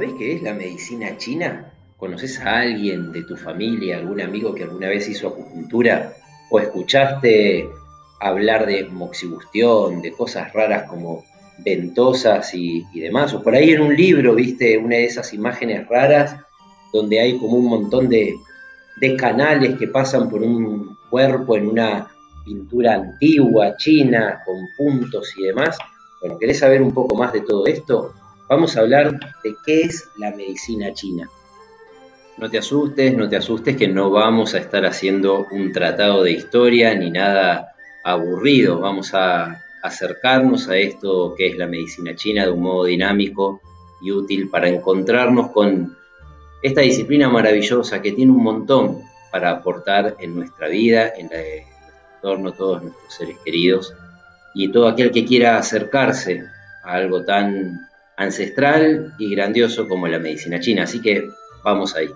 ¿Sabés qué es la medicina china? ¿Conoces a alguien de tu familia, algún amigo que alguna vez hizo acupuntura? ¿O escuchaste hablar de moxibustión, de cosas raras como ventosas y, demás? O por ahí en un libro viste una de esas imágenes raras donde hay como un montón de, de canales que pasan por un cuerpo en una pintura antigua, china, con puntos y demás. Bueno, ¿querés saber un poco más de todo esto? Vamos a hablar de qué es la medicina china. No te asustes, no te asustes que no vamos a estar haciendo un tratado de historia ni nada aburrido. Vamos a acercarnos a esto que es la medicina china de un modo dinámico y útil para encontrarnos con esta disciplina maravillosa que tiene un montón para aportar en nuestra vida, en, nuestro entorno, todos nuestros seres queridos y todo aquel que quiera acercarse a algo tan ancestral y grandioso como la medicina china. Así que vamos ahí.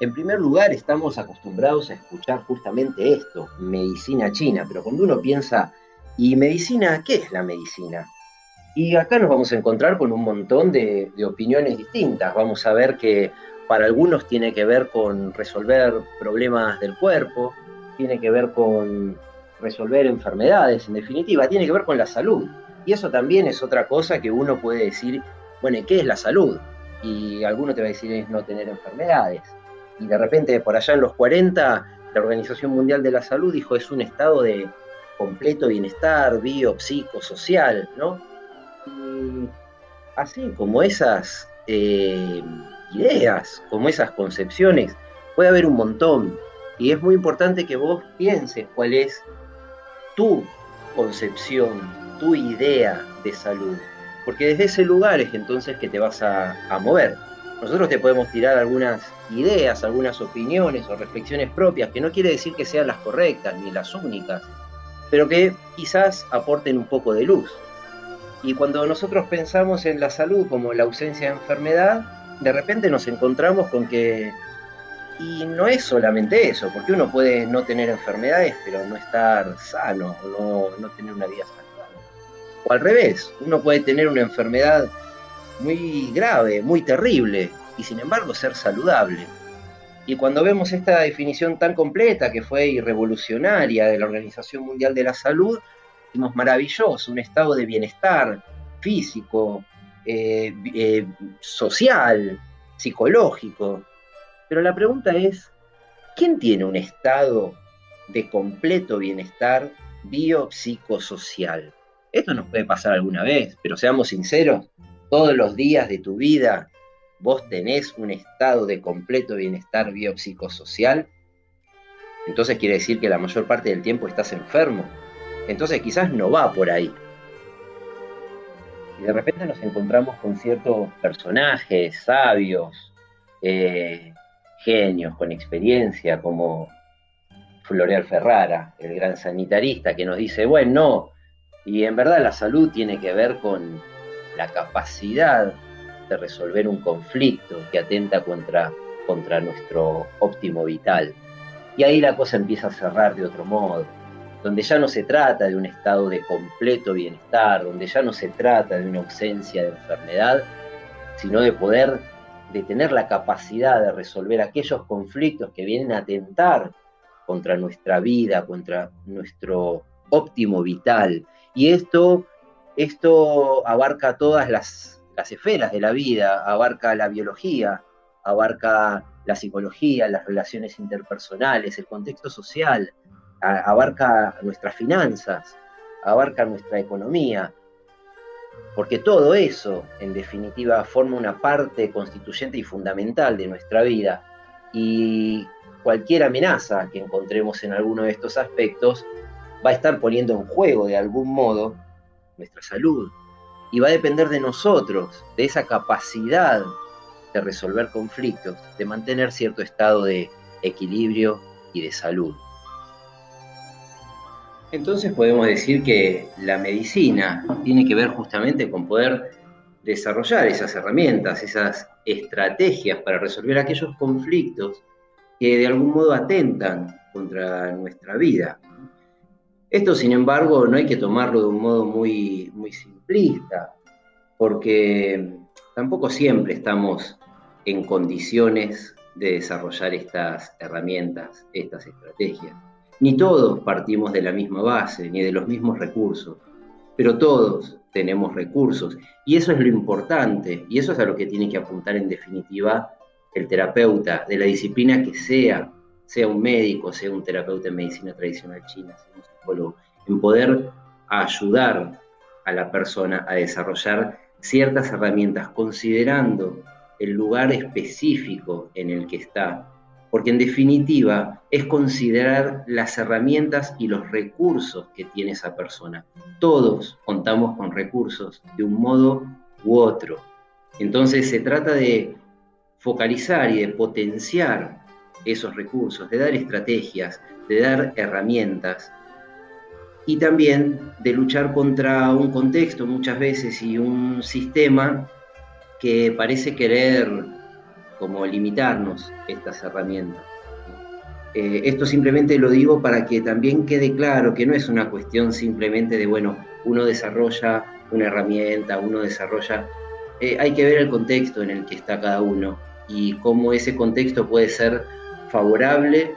En primer lugar, estamos acostumbrados a escuchar justamente esto, medicina china, pero cuando uno piensa, ¿y medicina? ¿Qué es la medicina? Y acá nos vamos a encontrar con un montón de, de opiniones distintas. Vamos a ver que para algunos tiene que ver con resolver problemas del cuerpo, tiene que ver con resolver enfermedades, en definitiva, tiene que ver con la salud. Y eso también es otra cosa que uno puede decir, bueno, ¿qué es la salud? Y alguno te va a decir es no tener enfermedades. Y de repente por allá en los 40, la Organización Mundial de la Salud dijo es un estado de completo bienestar bio, social, ¿no? Y así como esas eh, ideas, como esas concepciones, puede haber un montón. Y es muy importante que vos pienses cuál es tu concepción tu idea de salud. Porque desde ese lugar es entonces que te vas a, mover. Nosotros te podemos tirar algunas ideas, algunas opiniones o reflexiones propias, que no quiere decir que sean las correctas ni las únicas, pero que quizás aporten un poco de luz. Y cuando nosotros pensamos en la salud como la ausencia de enfermedad, de repente nos encontramos con que, y no es solamente eso, porque uno puede no tener enfermedades, pero no estar sano, no, no tener una vida sana. O al revés, uno puede tener una enfermedad muy grave, muy terrible, y sin embargo ser saludable. Y cuando vemos esta definición tan completa que fue y revolucionaria de la Organización Mundial de la Salud, vimos maravilloso, un estado de bienestar físico, eh, eh, social, psicológico. Pero la pregunta es, ¿quién tiene un estado de completo bienestar biopsicosocial? Esto nos puede pasar alguna vez, pero seamos sinceros, todos los días de tu vida vos tenés un estado de completo bienestar biopsicosocial, entonces quiere decir que la mayor parte del tiempo estás enfermo. Entonces quizás no va por ahí. Y de repente nos encontramos con ciertos personajes sabios, eh, genios, con experiencia, como Floreal Ferrara, el gran sanitarista, que nos dice, bueno, no, y en verdad la salud tiene que ver con la capacidad de resolver un conflicto que atenta contra, contra nuestro óptimo vital. Y ahí la cosa empieza a cerrar de otro modo, donde ya no se trata de un estado de completo bienestar, donde ya no se trata de una ausencia de enfermedad, sino de poder, de tener la capacidad de resolver aquellos conflictos que vienen a atentar contra nuestra vida, contra nuestro óptimo vital, y esto, esto abarca todas las, esferas de la vida, abarca la biología, abarca la psicología, las relaciones interpersonales, el contexto social, abarca nuestras finanzas, abarca nuestra economía, porque todo eso, en definitiva, forma una parte constituyente y fundamental de nuestra vida. Y cualquier amenaza que encontremos en alguno de estos aspectos va a estar poniendo en juego de algún modo nuestra salud. Y va a depender de nosotros, de esa capacidad de resolver conflictos, de mantener cierto estado de equilibrio y de salud. Entonces podemos decir que la medicina tiene que ver justamente con poder desarrollar esas herramientas, esas estrategias para resolver aquellos conflictos que de algún modo atentan contra nuestra vida. Esto, sin embargo, no hay que tomarlo de un modo muy, muy simplista, porque tampoco siempre estamos en condiciones de desarrollar estas herramientas, estas estrategias. Ni todos partimos de la misma base, ni de los mismos recursos, pero todos tenemos recursos. Y eso es lo importante, y eso es a lo que tiene que apuntar en definitiva el terapeuta, de la disciplina que sea, sea un médico, sea un terapeuta en medicina tradicional china, sea un psicólogo, en poder ayudar a la persona a desarrollar ciertas herramientas considerando el lugar específico en el que está, porque en definitiva es considerar las herramientas y los recursos que tiene esa persona. Todos contamos con recursos de un modo u otro. Entonces se trata de focalizar y de potenciar esos recursos, de dar estrategias, de dar herramientas y también de luchar contra un contexto muchas veces y un sistema que parece querer como limitarnos estas herramientas. Eh, esto simplemente lo digo para que también quede claro que no es una cuestión simplemente de, bueno, uno desarrolla una herramienta, uno desarrolla... Eh, hay que ver el contexto en el que está cada uno y cómo ese contexto puede ser favorable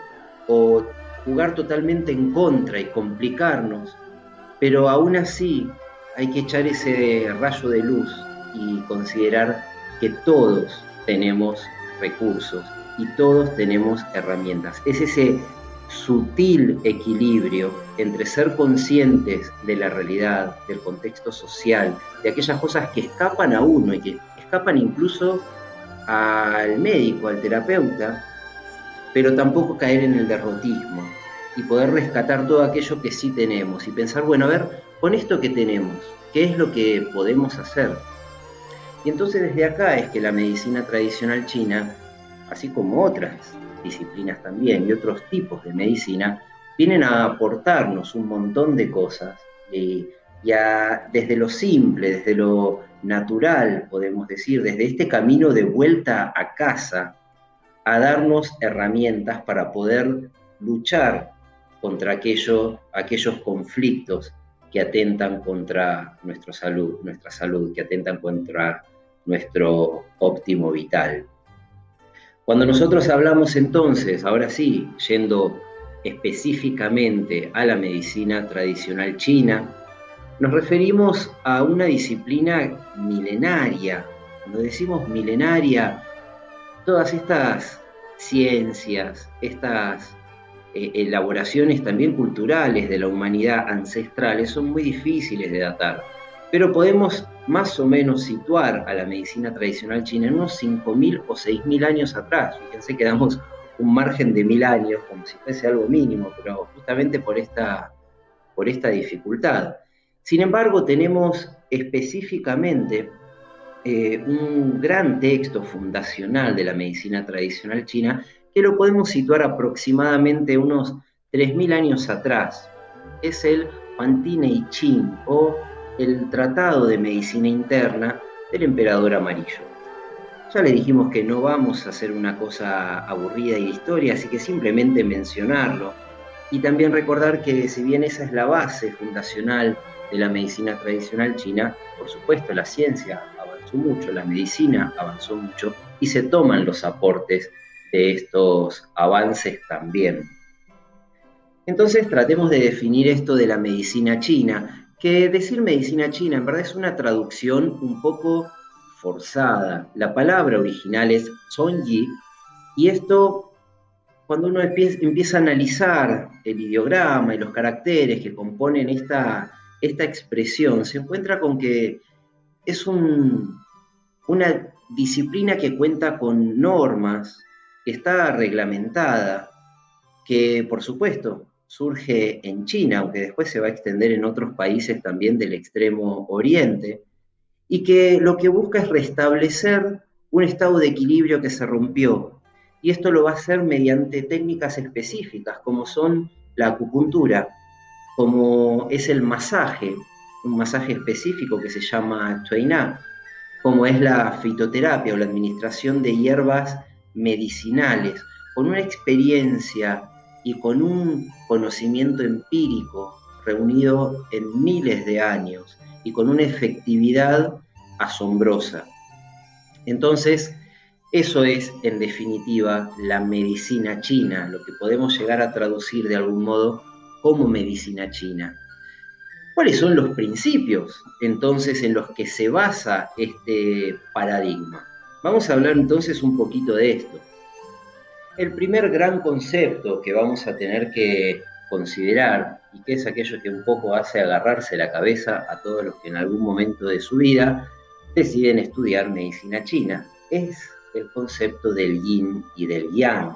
o jugar totalmente en contra y complicarnos, pero aún así hay que echar ese rayo de luz y considerar que todos tenemos recursos y todos tenemos herramientas. Es ese sutil equilibrio entre ser conscientes de la realidad, del contexto social, de aquellas cosas que escapan a uno y que escapan incluso al médico, al terapeuta, pero tampoco caer en el derrotismo y poder rescatar todo aquello que sí tenemos y pensar, bueno, a ver, con esto que tenemos, ¿qué es lo que podemos hacer? Y entonces desde acá es que la medicina tradicional china, así como otras disciplinas también y otros tipos de medicina, vienen a aportarnos un montón de cosas y, desde lo simple, desde lo natural, podemos decir, desde este camino de vuelta a casa, a darnos herramientas para poder luchar contra aquello, aquellos conflictos que atentan contra nuestra salud, nuestra salud, que atentan contra nuestro óptimo vital. Cuando nosotros hablamos entonces, ahora sí, yendo específicamente a la medicina tradicional china, nos referimos a una disciplina milenaria. Cuando decimos milenaria, todas estas ciencias, estas eh, elaboraciones también culturales de la humanidad ancestrales son muy difíciles de datar, pero podemos más o menos situar a la medicina tradicional china en unos 5.000 o 6.000 años atrás. Fíjense que damos un margen de mil años, como si fuese algo mínimo, pero justamente por esta, por esta dificultad. Sin embargo, tenemos específicamente eh, un gran texto fundacional de la medicina tradicional china que lo podemos situar aproximadamente unos 3.000 años atrás. Es el Huantine Ching o el Tratado de Medicina Interna del Emperador Amarillo. Ya le dijimos que no vamos a hacer una cosa aburrida y historia, así que simplemente mencionarlo. Y también recordar que si bien esa es la base fundacional de la medicina tradicional china, por supuesto la ciencia mucho, la medicina avanzó mucho y se toman los aportes de estos avances también. Entonces tratemos de definir esto de la medicina china, que decir medicina china en verdad es una traducción un poco forzada. La palabra original es Yi y esto cuando uno empieza a analizar el ideograma y los caracteres que componen esta, esta expresión, se encuentra con que es una disciplina que cuenta con normas, que está reglamentada, que por supuesto surge en China, aunque después se va a extender en otros países también del extremo oriente, y que lo que busca es restablecer un estado de equilibrio que se rompió. Y esto lo va a hacer mediante técnicas específicas, como son la acupuntura, como es el masaje, un masaje específico que se llama Tuina, como es la fitoterapia o la administración de hierbas medicinales, con una experiencia y con un conocimiento empírico reunido en miles de años y con una efectividad asombrosa. Entonces, eso es en definitiva la medicina china, lo que podemos llegar a traducir de algún modo como medicina china. ¿Cuáles son los principios entonces en los que se basa este paradigma? Vamos a hablar entonces un poquito de esto. El primer gran concepto que vamos a tener que considerar y que es aquello que un poco hace agarrarse la cabeza a todos los que en algún momento de su vida deciden estudiar medicina china, es el concepto del yin y del yang.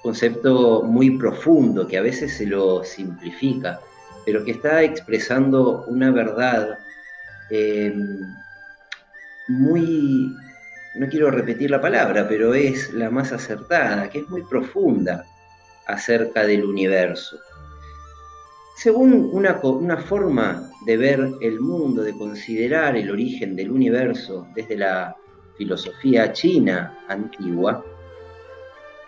Concepto muy profundo que a veces se lo simplifica, pero que está expresando una verdad eh, muy no quiero repetir la palabra, pero es la más acertada, que es muy profunda acerca del universo. Según una, una, forma de ver el mundo, de considerar el origen del universo desde la filosofía china antigua,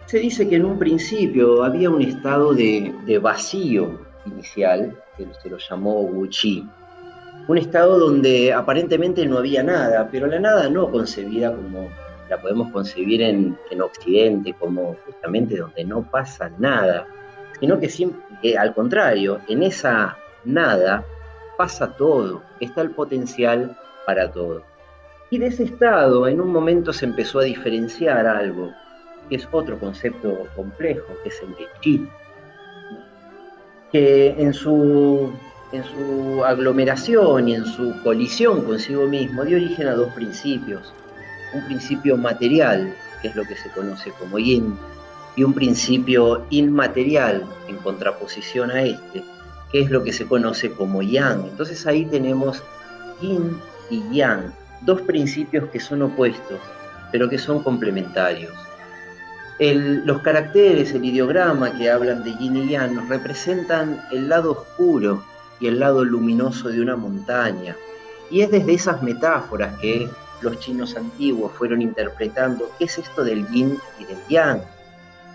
se dice que en un principio había un estado de, de vacío inicial, que se lo llamó Wu Chi, un estado donde aparentemente no había nada, pero la nada no concebida como la podemos concebir en, Occidente, como justamente donde no pasa nada, sino que, siempre, al contrario, en esa nada pasa todo, está el potencial para todo. Y de ese estado en un momento se empezó a diferenciar algo, que es otro concepto complejo, que es el de chi, que en su en su aglomeración y en su colisión consigo mismo, dio origen a dos principios. Un principio material, que es lo que se conoce como yin, y un principio inmaterial, en contraposición a este, que es lo que se conoce como yang. Entonces ahí tenemos yin y yang, dos principios que son opuestos, pero que son complementarios. Los caracteres, el ideograma que hablan de yin y yang representan el lado oscuro y el lado luminoso de una montaña. Y es desde esas metáforas que los chinos antiguos fueron interpretando qué es esto del yin y del yang.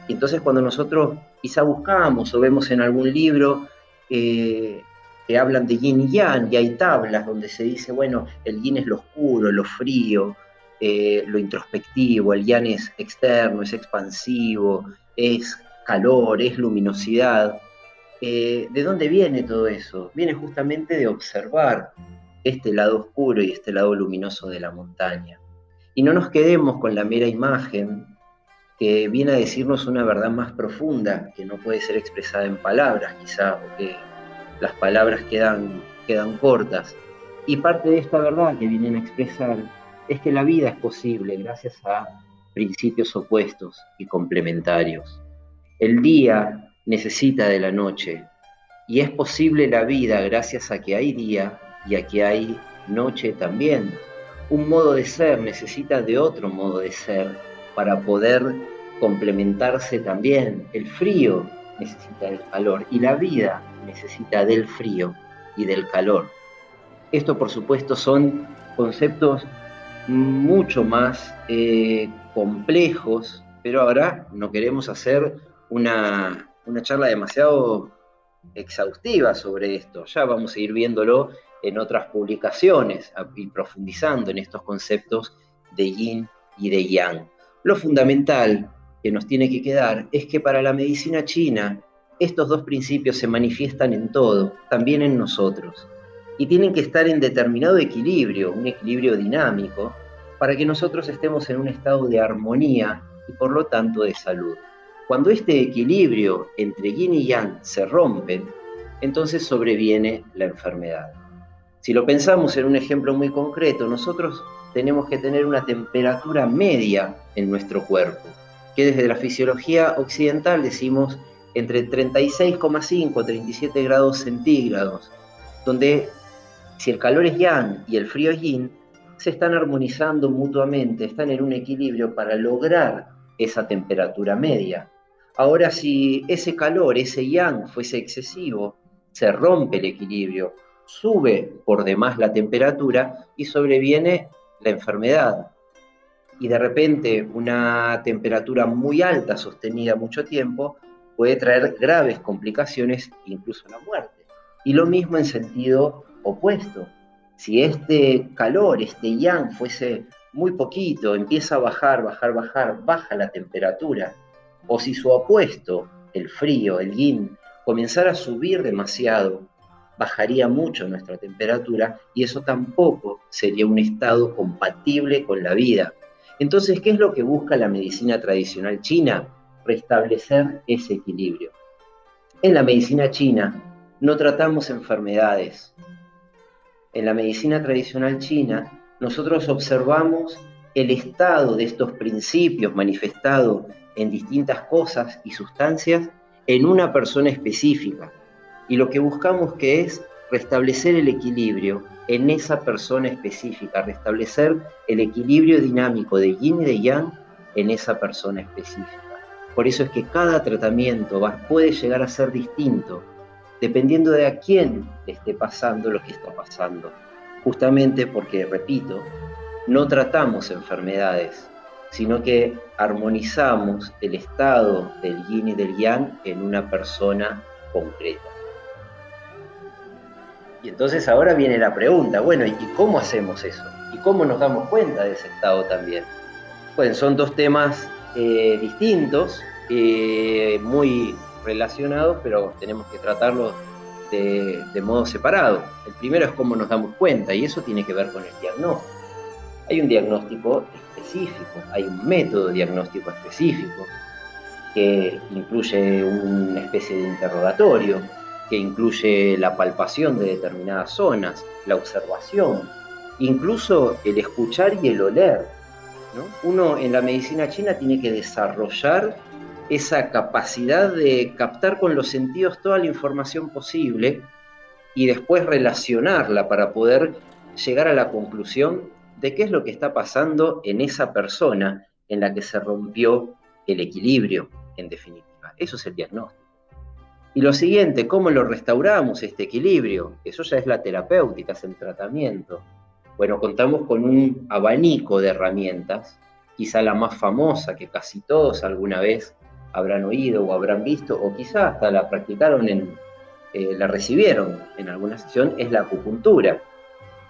Y entonces cuando nosotros quizá buscamos o vemos en algún libro eh, que hablan de yin y yang, y hay tablas donde se dice, bueno, el yin es lo oscuro, lo frío, eh, lo introspectivo, el yang es externo, es expansivo, es calor, es luminosidad. Eh, ¿De dónde viene todo eso? Viene justamente de observar este lado oscuro y este lado luminoso de la montaña. Y no nos quedemos con la mera imagen que viene a decirnos una verdad más profunda que no puede ser expresada en palabras, quizá, porque las palabras quedan, quedan cortas. Y parte de esta verdad que vienen a expresar es que la vida es posible gracias a principios opuestos y complementarios. El día necesita de la noche. Y es posible la vida gracias a que hay día y a que hay noche también. Un modo de ser necesita de otro modo de ser para poder complementarse también. El frío necesita del calor y la vida necesita del frío y del calor. Esto por supuesto son conceptos mucho más eh, complejos, pero ahora no queremos hacer una una charla demasiado exhaustiva sobre esto. Ya vamos a ir viéndolo en otras publicaciones y profundizando en estos conceptos de yin y de yang. Lo fundamental que nos tiene que quedar es que para la medicina china estos dos principios se manifiestan en todo, también en nosotros, y tienen que estar en determinado equilibrio, un equilibrio dinámico, para que nosotros estemos en un estado de armonía y por lo tanto de salud. Cuando este equilibrio entre yin y yang se rompe, entonces sobreviene la enfermedad. Si lo pensamos en un ejemplo muy concreto, nosotros tenemos que tener una temperatura media en nuestro cuerpo, que desde la fisiología occidental decimos entre 36,5 y 37 grados centígrados, donde si el calor es yang y el frío es yin, se están armonizando mutuamente, están en un equilibrio para lograr esa temperatura media. Ahora, si ese calor, ese yang fuese excesivo, se rompe el equilibrio, sube por demás la temperatura y sobreviene la enfermedad. Y de repente una temperatura muy alta sostenida mucho tiempo puede traer graves complicaciones, incluso la muerte. Y lo mismo en sentido opuesto. Si este calor, este yang fuese muy poquito, empieza a bajar, bajar, bajar, baja la temperatura, o si su opuesto, el frío, el yin, comenzara a subir demasiado, bajaría mucho nuestra temperatura y eso tampoco sería un estado compatible con la vida. Entonces, ¿qué es lo que busca la medicina tradicional china? Restablecer ese equilibrio. En la medicina china no tratamos enfermedades. En la medicina tradicional china nosotros observamos el estado de estos principios manifestados en distintas cosas y sustancias en una persona específica. Y lo que buscamos que es restablecer el equilibrio en esa persona específica, restablecer el equilibrio dinámico de yin y de yang en esa persona específica. Por eso es que cada tratamiento puede llegar a ser distinto, dependiendo de a quién le esté pasando lo que está pasando. Justamente porque, repito, no tratamos enfermedades, sino que armonizamos el estado del yin y del yang en una persona concreta. Y entonces ahora viene la pregunta, bueno, ¿y cómo hacemos eso? ¿Y cómo nos damos cuenta de ese estado también? Bueno, son dos temas eh, distintos, eh, muy relacionados, pero tenemos que tratarlos de, de modo separado. El primero es cómo nos damos cuenta, y eso tiene que ver con el diagnóstico. Hay un diagnóstico específico, hay un método diagnóstico específico que incluye una especie de interrogatorio, que incluye la palpación de determinadas zonas, la observación, incluso el escuchar y el oler. Uno en la medicina china tiene que desarrollar esa capacidad de captar con los sentidos toda la información posible y después relacionarla para poder llegar a la conclusión de qué es lo que está pasando en esa persona en la que se rompió el equilibrio, en definitiva. Eso es el diagnóstico. Y lo siguiente, ¿cómo lo restauramos este equilibrio? Eso ya es la terapéutica, es el tratamiento. Bueno, contamos con un abanico de herramientas, quizá la más famosa que casi todos alguna vez habrán oído o habrán visto, o quizá hasta la practicaron, en, eh, la recibieron en alguna sesión, es la acupuntura.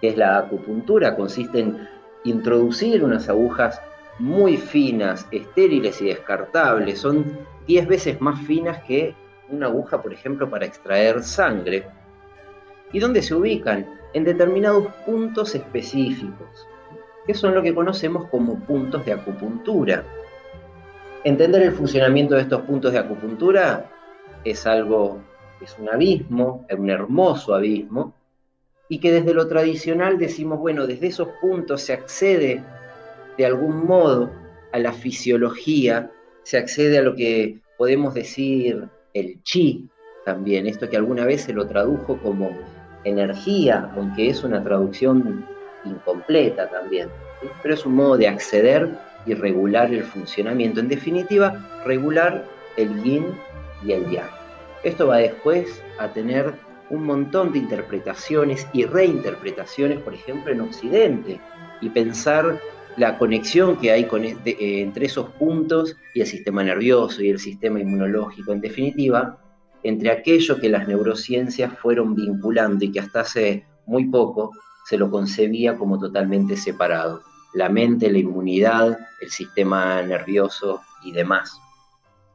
es la acupuntura? Consiste en introducir unas agujas muy finas, estériles y descartables. Son 10 veces más finas que una aguja, por ejemplo, para extraer sangre. ¿Y dónde se ubican? En determinados puntos específicos, que son lo que conocemos como puntos de acupuntura. Entender el funcionamiento de estos puntos de acupuntura es algo, es un abismo, es un hermoso abismo, y que desde lo tradicional decimos, bueno, desde esos puntos se accede de algún modo a la fisiología, se accede a lo que podemos decir el chi también, esto que alguna vez se lo tradujo como energía, aunque es una traducción incompleta también, pero es un modo de acceder y regular el funcionamiento, en definitiva, regular el yin y el yang. Esto va después a tener un montón de interpretaciones y reinterpretaciones, por ejemplo, en Occidente, y pensar la conexión que hay eh, entre esos puntos y el sistema nervioso y el sistema inmunológico, en definitiva, entre aquello que las neurociencias fueron vinculando y que hasta hace muy poco se lo concebía como totalmente separado, la mente, la inmunidad, el sistema nervioso y demás.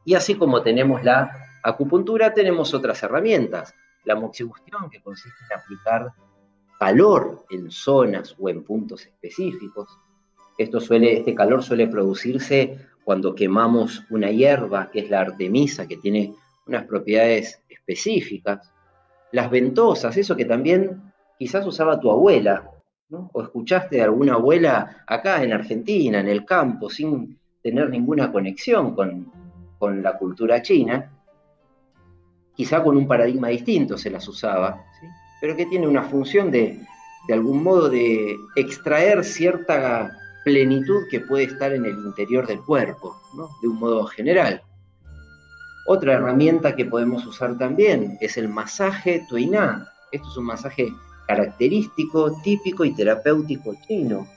Y así como tenemos la acupuntura, tenemos otras herramientas, la moxibustión, que consiste en aplicar calor en zonas o en puntos específicos, esto suele, este calor suele producirse cuando quemamos una hierba, que es la artemisa, que tiene unas propiedades específicas. Las ventosas, eso que también quizás usaba tu abuela, o escuchaste de alguna abuela acá en Argentina, en el campo, sin tener ninguna conexión con, la cultura china, quizá con un paradigma distinto se las usaba, pero que tiene una función de, de algún modo de extraer cierta plenitud que puede estar en el interior del cuerpo, de un modo general. Otra herramienta que podemos usar también es el masaje tuiná. Esto es un masaje característico, típico y terapéutico chino,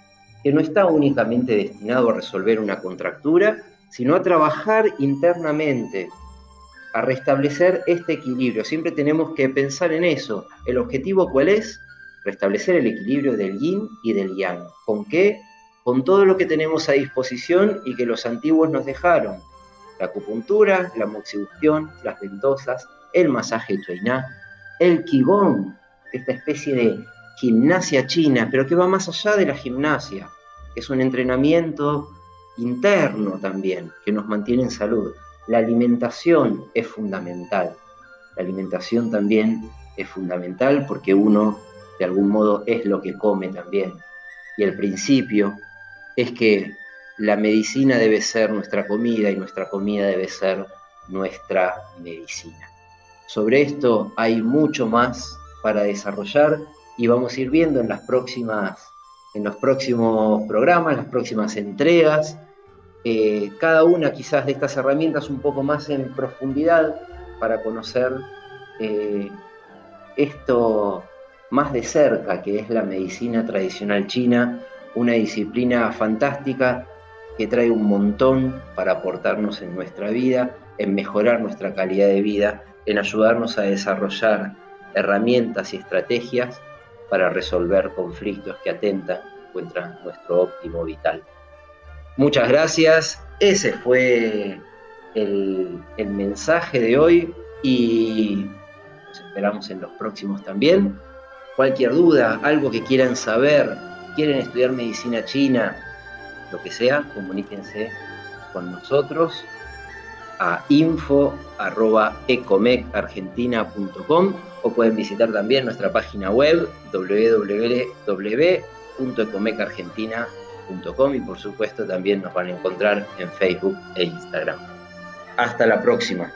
que no está únicamente destinado a resolver una contractura, sino a trabajar internamente, a restablecer este equilibrio. Siempre tenemos que pensar en eso. ¿El objetivo cuál es? Restablecer el equilibrio del yin y del yang. ¿Con qué? con todo lo que tenemos a disposición y que los antiguos nos dejaron. La acupuntura, la moxibustión, las ventosas, el masaje chainá, el qigong, esta especie de gimnasia china, pero que va más allá de la gimnasia. Es un entrenamiento interno también, que nos mantiene en salud. La alimentación es fundamental. La alimentación también es fundamental porque uno de algún modo es lo que come también. Y el principio es que la medicina debe ser nuestra comida y nuestra comida debe ser nuestra medicina. Sobre esto hay mucho más para desarrollar y vamos a ir viendo en las próximas en los próximos programas, las próximas entregas, eh, cada una quizás de estas herramientas un poco más en profundidad para conocer eh, esto más de cerca, que es la medicina tradicional china, una disciplina fantástica que trae un montón para aportarnos en nuestra vida, en mejorar nuestra calidad de vida, en ayudarnos a desarrollar herramientas y estrategias para resolver conflictos que atentan contra nuestro óptimo vital. Muchas gracias, ese fue el, el mensaje de hoy y nos esperamos en los próximos también. Cualquier duda, algo que quieran saber, quieren estudiar medicina china, lo que sea, comuníquense con nosotros a info.ecomecargentina.com o pueden visitar también nuestra página web www.ecomecargentina.com y por supuesto también nos van a encontrar en Facebook e Instagram. Hasta la próxima.